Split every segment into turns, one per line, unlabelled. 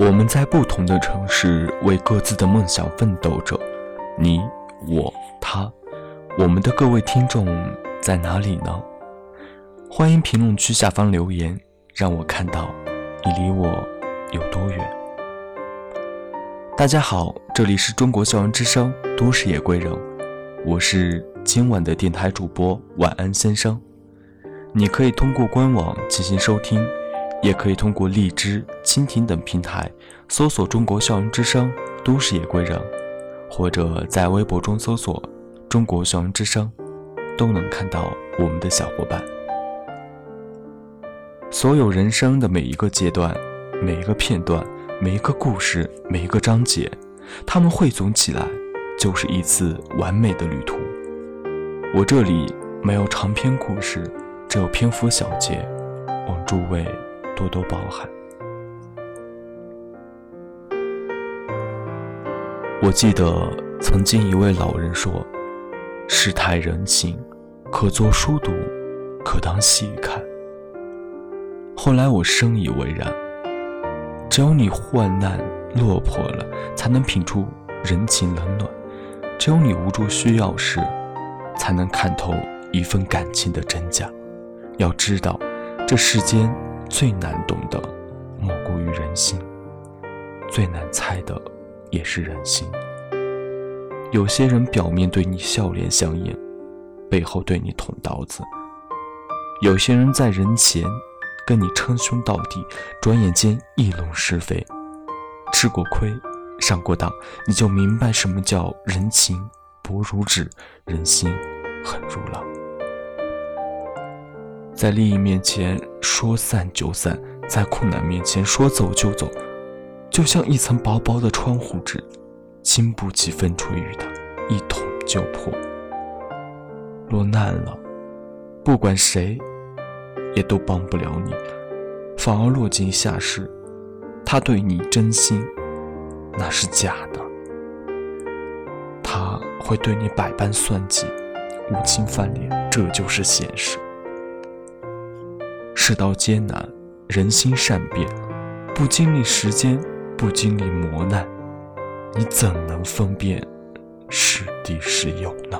我们在不同的城市为各自的梦想奋斗着，你、我、他，我们的各位听众在哪里呢？欢迎评论区下方留言，让我看到你离我有多远。大家好，这里是中国校园之声《都市夜归人》，我是今晚的电台主播晚安先生。你可以通过官网进行收听。也可以通过荔枝、蜻蜓等平台搜索“中国校园之声都市夜归人”，或者在微博中搜索“中国校园之声”，都能看到我们的小伙伴。所有人生的每一个阶段、每一个片段、每一个故事、每一个章节，它们汇总起来，就是一次完美的旅途。我这里没有长篇故事，只有篇幅小节，望诸位。多多包涵。我记得曾经一位老人说：“世态人情，可作书读，可当戏看。”后来我深以为然。只有你患难落魄了，才能品出人情冷暖；只有你无助需要时，才能看透一份感情的真假。要知道，这世间。最难懂的莫过于人心，最难猜的也是人心。有些人表面对你笑脸相迎，背后对你捅刀子；有些人在人前跟你称兄道弟，转眼间议论是非。吃过亏，上过当，你就明白什么叫人情薄如纸，人心狠如狼。在利益面前说散就散，在困难面前说走就走，就像一层薄薄的窗户纸，经不起风吹雨打，一捅就破。落难了，不管谁，也都帮不了你，反而落井下石。他对你真心，那是假的；他会对你百般算计，无情翻脸，这就是现实。世道艰难，人心善变，不经历时间，不经历磨难，你怎能分辨是敌是友呢？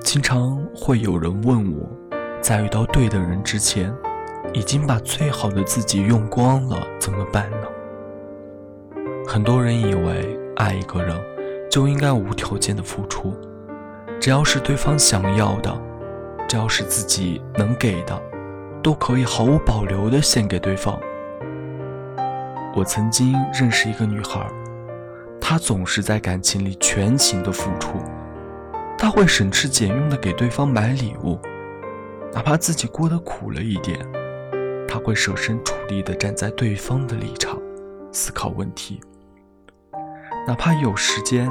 经常会有人问我，在遇到对的人之前。已经把最好的自己用光了，怎么办呢？很多人以为爱一个人就应该无条件的付出，只要是对方想要的，只要是自己能给的，都可以毫无保留的献给对方。我曾经认识一个女孩，她总是在感情里全情的付出，她会省吃俭用的给对方买礼物，哪怕自己过得苦了一点。他会设身处地地站在对方的立场思考问题，哪怕有时间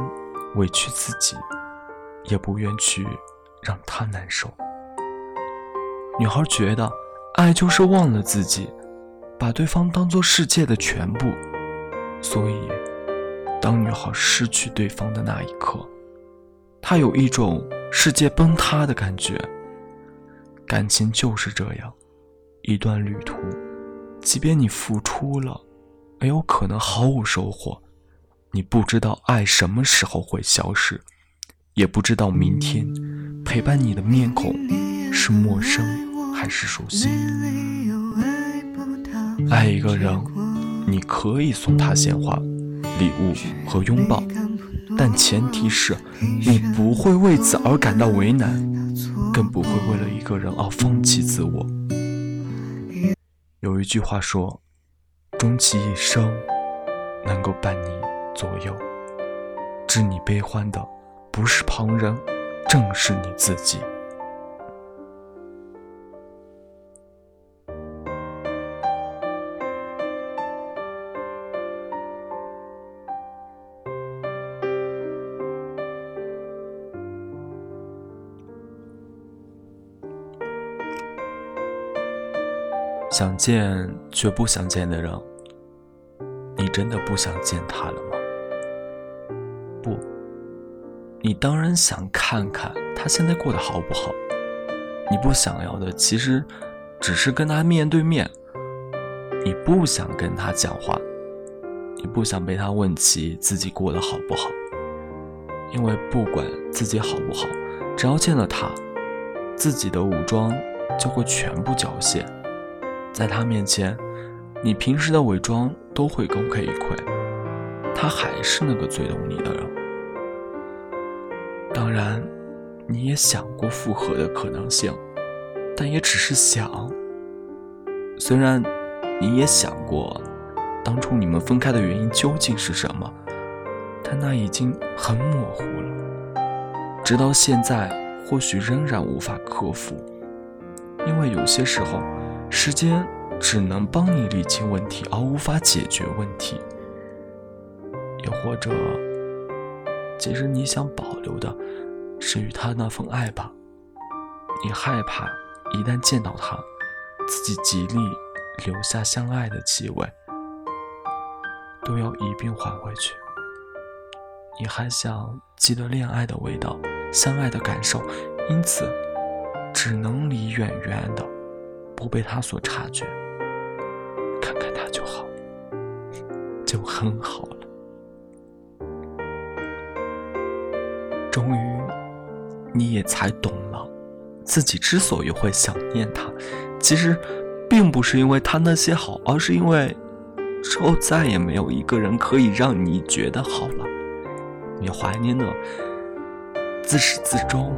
委屈自己，也不愿去让他难受。女孩觉得，爱就是忘了自己，把对方当做世界的全部。所以，当女孩失去对方的那一刻，她有一种世界崩塌的感觉。感情就是这样。一段旅途，即便你付出了，也有可能毫无收获。你不知道爱什么时候会消失，也不知道明天陪伴你的面孔是陌生还是熟悉。爱一个人，你可以送他鲜花、礼物和拥抱，但前提是你不会为此而感到为难，更不会为了一个人而放弃自我。有一句话说：“终其一生，能够伴你左右，知你悲欢的不是旁人，正是你自己。”想见却不想见的人，你真的不想见他了吗？不你当然想看看他现在过得好不好。你不想要的，其实只是跟他面对面。你不想跟他讲话，你不想被他问起自己过得好不好，因为不管自己好不好，只要见了他，自己的武装就会全部缴械。在他面前，你平时的伪装都会功亏一篑，他还是那个最懂你的人。当然，你也想过复合的可能性，但也只是想。虽然。你也想过，当初你们分开的原因究竟是什么？但那已经很模糊了。直到现在，或许仍然无法克服，因为有些时候，时间只能帮你理清问题，而无法解决问题。又或者，其实你想保留的，是与他那份爱吧？你害怕一旦见到他，自己极力。留下相爱的气味，都要一并还回去。你还想记得恋爱的味道，相爱的感受，因此只能离远远的，不被他所察觉。看看他就好，就很好了。终于，你也才懂了，自己之所以会想念他，其实。并不是因为他那些好，而是因为之后再也没有一个人可以让你觉得好了。你怀念的自始至终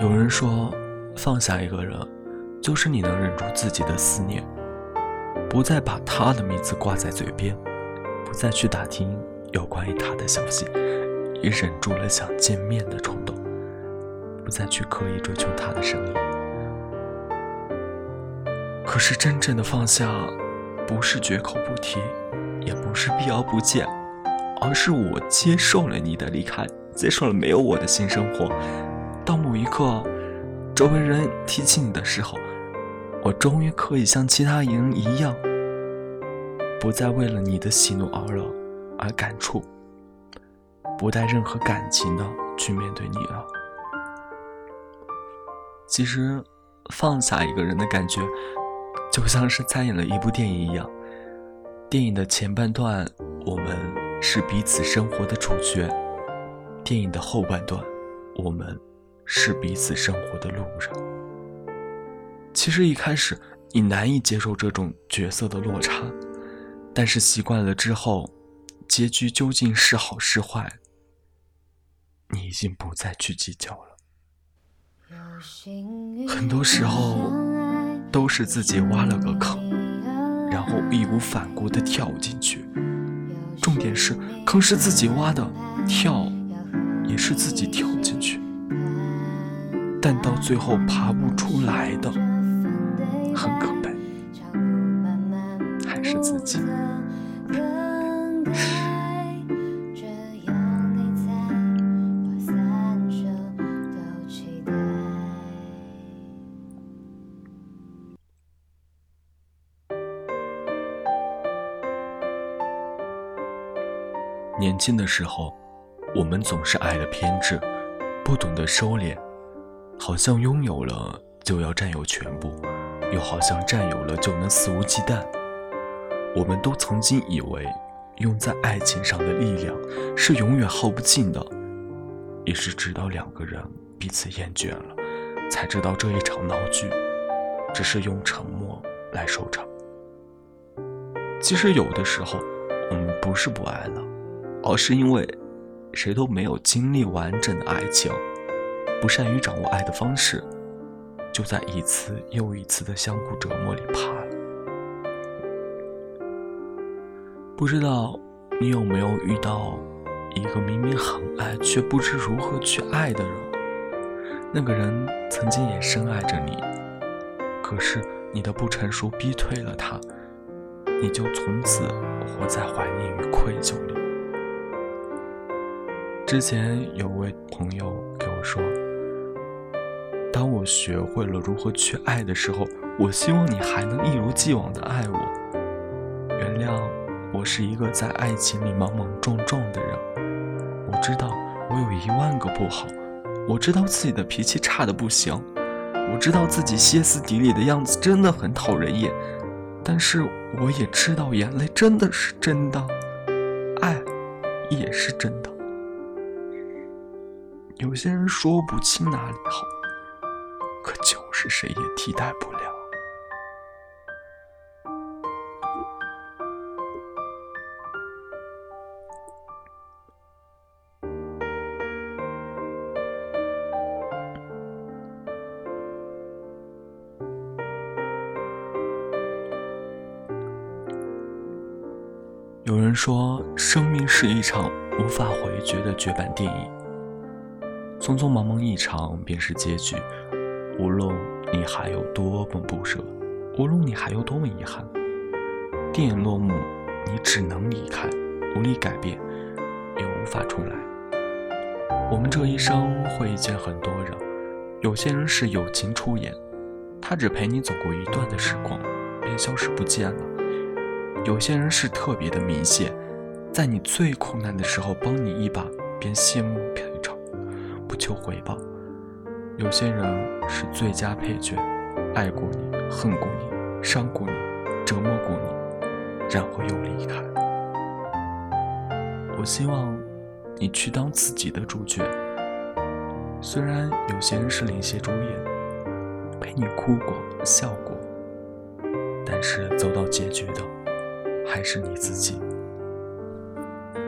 有人说，放下一个人，就是你能忍住自己的思念，不再把他的名字挂在嘴边，不再去打听有关于他的消息，也忍住了想见面的冲动，不再去刻意追求他的声音。可是真正的放下，不是绝口不提，也不是避而不见，而是我接受了你的离开，接受了没有我的新生活。到某一刻，周围人提起你的时候，我终于可以像其他人一样，不再为了你的喜怒哀乐而感触，不带任何感情的去面对你了。其实，放下一个人的感觉，就像是参演了一部电影一样。电影的前半段，我们是彼此生活的主角；电影的后半段，我们。是彼此生活的路人。其实一开始你难以接受这种角色的落差，但是习惯了之后，结局究竟是好是坏，你已经不再去计较了。很多时候都是自己挖了个坑，然后义无反顾地跳进去。重点是坑是自己挖的，跳也是自己跳进去。但到最后爬不出来的，很可悲，还是自己。年轻的时候，我们总是爱的偏执，不懂得收敛。好像拥有了就要占有全部，又好像占有了就能肆无忌惮。我们都曾经以为，用在爱情上的力量是永远耗不尽的，也是直到两个人彼此厌倦了，才知道这一场闹剧，只是用沉默来收场。其实有的时候，我们不是不爱了，而是因为谁都没有经历完整的爱情。不善于掌握爱的方式，就在一次又一次的相互折磨里怕了。不知道你有没有遇到一个明明很爱却不知如何去爱的人？那个人曾经也深爱着你，可是你的不成熟逼退了他，你就从此活在怀念与愧疚里。之前有位朋友给我说，当我学会了如何去爱的时候，我希望你还能一如既往的爱我，原谅我是一个在爱情里莽莽撞撞的人，我知道我有一万个不好。我知道自己的脾气差的不行，我知道自己歇斯底里的样子真的很讨人厌，但是我也知道眼泪真的是真的，爱也是真的。有些人说不清哪里好，是谁也替代不了。有人说，生命是一场无法回绝的绝版电影，匆匆忙忙一场便是结局。无论你还有多么不舍，无论你还有多么遗憾，电影落幕，你只能离开，无力改变，也无法重来。我们这一生会遇见很多人，有些人是友情出演，他只陪你走过一段的时光，便消失不见了。有些人是特别的明显，在你最困难的时候帮你一把，便谢幕赔偿，不求回报。有些人是最佳配角，爱过你，恨过你，伤过你，折磨过你，然后又离开。我希望你去当自己的主角。虽然有些人是领衔主演，陪你哭过、笑过，但是走到结局的。还是你自己。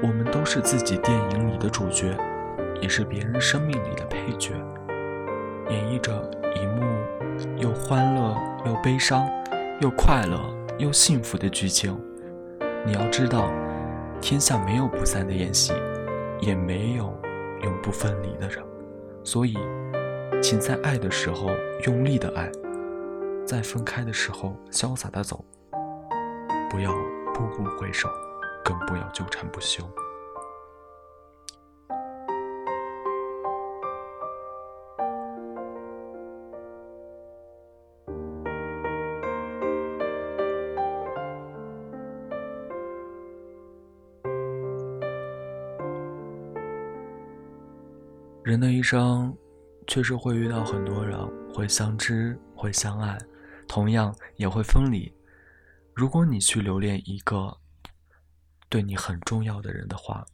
我们都是自己电影里的主角，也是别人生命里的配角，演绎着一幕又欢乐又悲伤，又快乐又幸福的剧情。你要知道，天下没有不散的宴席，也没有永不分离的人。所以，请在爱的时候用力的爱，在分开的时候潇洒的走，不要。步步回首，更不要纠缠不休。人的一生，确实会遇到很多人，会相知，会相爱，同样也会分离。如果你去留恋一个对你很重要的人的话，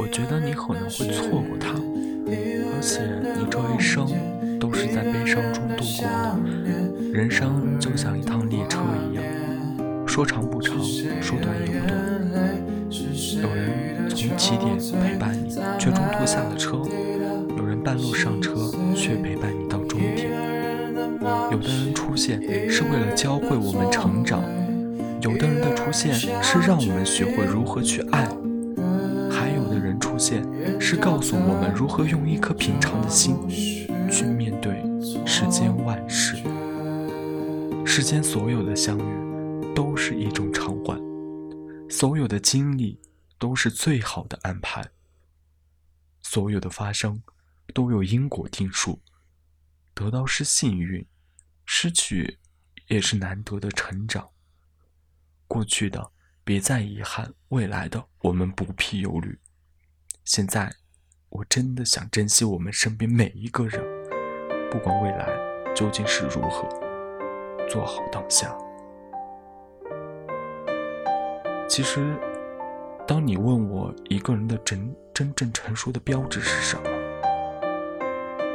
我觉得你可能会错过他，而且你这一生都是在悲伤中度过的。人生就像一趟列车一样，说长不长，说短也不短。有人从起点陪伴你，却中途下了车；半路上车，却陪伴你到终点。有的人出现是为了教会我们成长。有的人的出现是让我们学会如何去爱，还有的人出现是告诉我们如何用一颗平常的心去面对世间万事。世间所有的相遇都是一种偿还，所有的经历都是最好的安排，所有的发生都有因果定数。得到是幸运，失去也是难得的成长。过去的别再遗憾，未来的我们不必忧虑。现在，我真的想珍惜我们身边每一个人，不管未来究竟是如何，做好当下。其实，当你问我一个人的真真正成熟的标志是什么，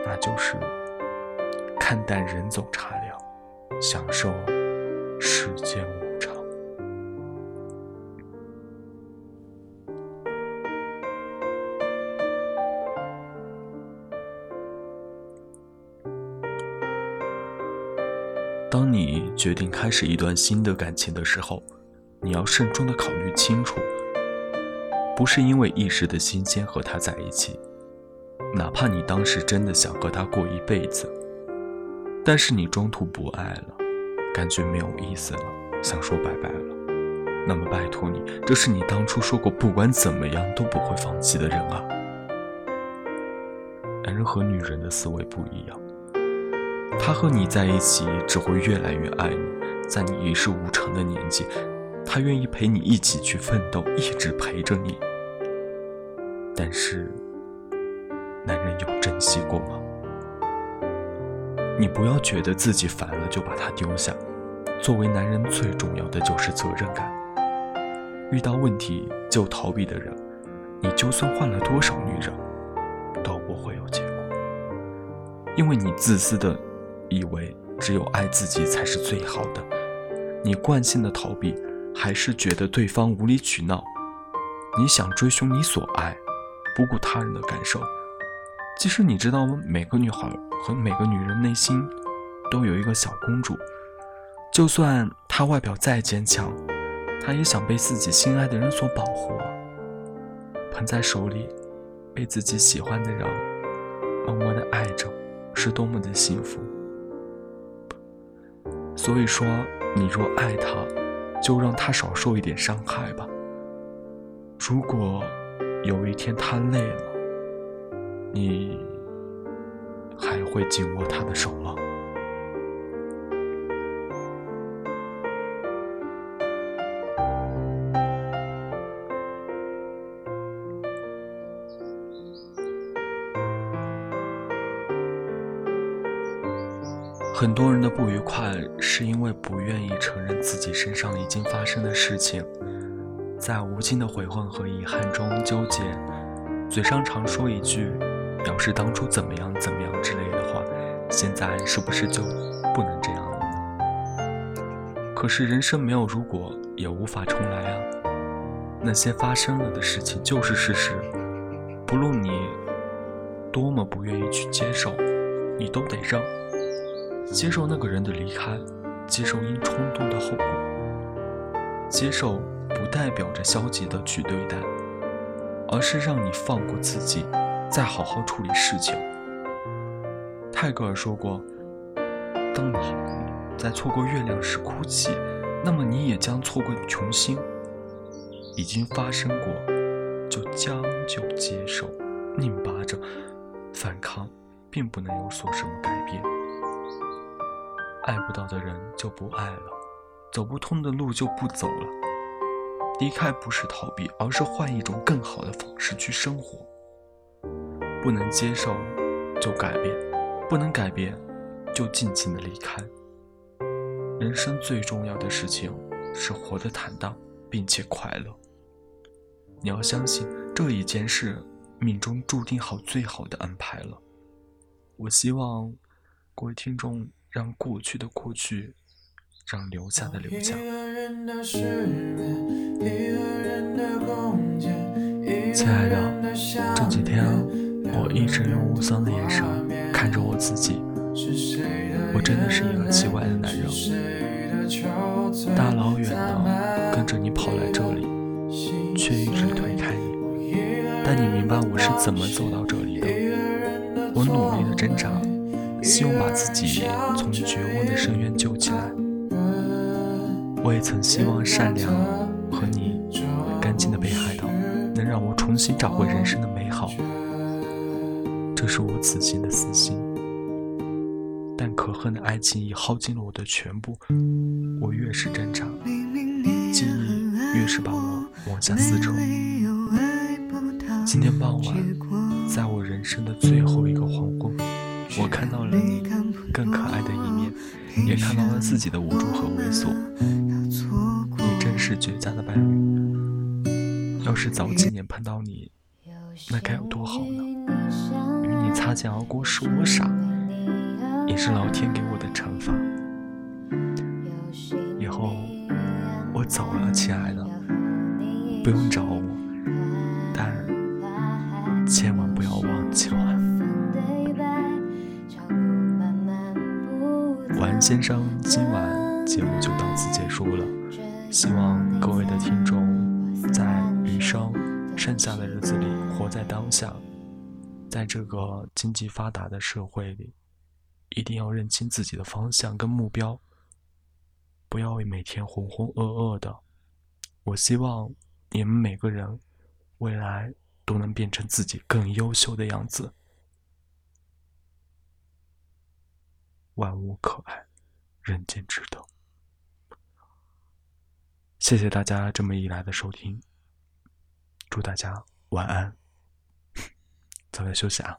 那就是看淡人走茶凉，享受世间无常。当你决定开始一段新的感情的时候，你要慎重的考虑清楚，不是因为一时的新鲜和他在一起，哪怕你当时真的想和他过一辈子，但是你中途不爱了，感觉没有意思了，想说拜拜了，那么拜托你，这是你当初说过不管怎么样都不会放弃的人啊。男人和女人的思维不一样，他和你在一起只会越来越爱你，在你一事无成的年纪，他愿意陪你一起去奋斗，一直陪着你。但是。男人有珍惜过吗？你不要觉得自己烦了就把他丢下。作为男人，最重要的就是责任感。遇到问题就逃避的人，你就算换了多少女人，都不会有结果。因为你自私的以为只有爱自己才是最好的，你惯性的逃避，还是觉得对方无理取闹。你想追寻你所爱，不顾他人的感受。其实你知道吗？每个女孩和每个女人内心都有一个小公主，就算她外表再坚强，她也想被自己心爱的人所保护。捧在手里，被自己喜欢的人默默的爱着，是多么的幸福。所以说，你若爱他，就让他少受一点伤害吧。如果有一天他累了，你还会紧握他的手吗？很多人的不愉快，是因为不愿意承认自己身上已经发生的事情，在无尽的悔恨和遗憾中纠结，嘴上常说一句。表示当初怎么样怎么样之类的话，现在是不是就不能这样了呢？可是人生没有如果，也无法重来啊。那些发生了的事情就是事实，不论你多么不愿意去接受，你都得让。接受那个人的离开，接受因冲动的后果。接受不代表着消极的去对待，而是让你放过自己。再好好处理事情。泰戈尔说过：“当你在错过月亮时哭泣，那么你也将错过琼星。已经发生过，就将就接受，拧巴着，反抗，并不能有所什么改变。爱不到的人就不爱了，走不通的路就不走了。离开不是逃避，而是换一种更好的方式去生活。”不能接受就改变，不能改变就尽情的离开。人生最重要的事情是活得坦荡并且快乐。你要相信这一件事命中注定好最好的安排了。我希望各位听众让过去的过去，让留下的留下。亲爱的，这几天。我一直用无双的眼神看着我自己，我真的是一个奇怪的男人，大老远的跟着你跑来这里，却一直推开你。但你明白我是怎么走到这里的？我努力的挣扎，希望把自己从绝望的深渊救起来。我也曾希望善良和你干净的北海道，能让我重新找回人生的。是我此行的私心，但可恨的爱情已耗尽了我的全部。我越是挣扎，记忆越是把我往下撕扯。今天傍晚，在我人生的最后一个黄昏，我看到了你更可爱的一面，也看到了自己的无助和猥琐。你真是绝佳的伴侣。要是早几年碰到你，那该有多好呢？与你擦肩而过是我傻，也是老天给我的惩罚。以后我走了，亲爱的，不用找我，但千万不要忘记我。晚安，先生，今晚节目就到此结束了。希望各位的听众在剩下的日子里活在当下。在这个经济发达的社会里，一定要认清自己的方向跟目标，不要为每天浑浑噩噩的。我希望你们每个人未来都能变成自己更优秀的样子。万物可爱，人间值得。谢谢大家这么一来的收听，祝大家晚安，早点休息啊。